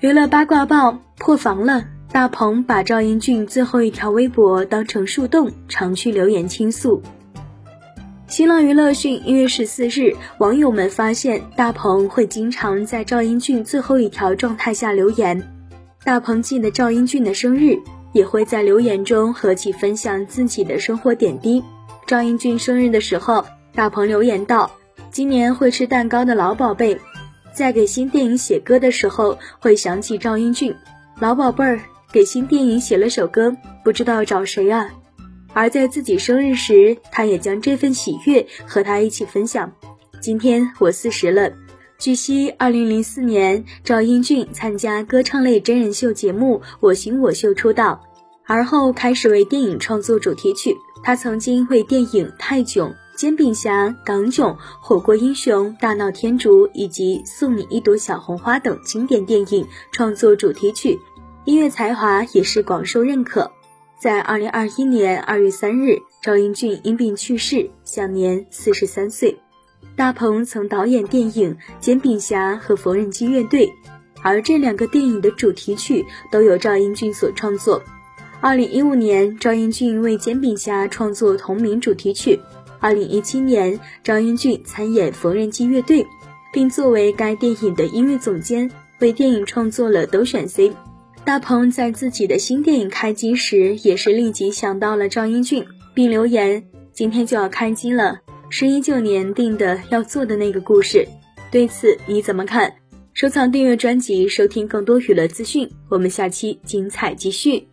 娱乐八卦报破防了，大鹏把赵英俊最后一条微博当成树洞，常去留言倾诉。新浪娱乐讯，一月十四日，网友们发现大鹏会经常在赵英俊最后一条状态下留言。大鹏记得赵英俊的生日，也会在留言中和其分享自己的生活点滴。赵英俊生日的时候，大鹏留言道：“今年会吃蛋糕的老宝贝，在给新电影写歌的时候会想起赵英俊，老宝贝儿给新电影写了首歌，不知道找谁啊。”而在自己生日时，他也将这份喜悦和他一起分享。今天我四十了。据悉，二零零四年赵英俊参加歌唱类真人秀节目《我型我秀》出道，而后开始为电影创作主题曲。他曾经为电影《泰囧》《煎饼侠》《港囧》《火锅英雄》《大闹天竺》以及《送你一朵小红花》等经典电影创作主题曲，音乐才华也是广受认可。在二零二一年二月三日，赵英俊因病去世，享年四十三岁。大鹏曾导演电影《煎饼侠》和《缝纫机乐队》，而这两个电影的主题曲都由赵英俊所创作。二零一五年，赵英俊为《煎饼侠》创作同名主题曲。二零一七年，赵英俊参演《缝纫机乐队》，并作为该电影的音乐总监，为电影创作了都选 C。大鹏在自己的新电影开机时，也是立即想到了赵英俊，并留言：“今天就要开机了，是一九年定的要做的那个故事。”对此你怎么看？收藏订阅专辑，收听更多娱乐资讯。我们下期精彩继续。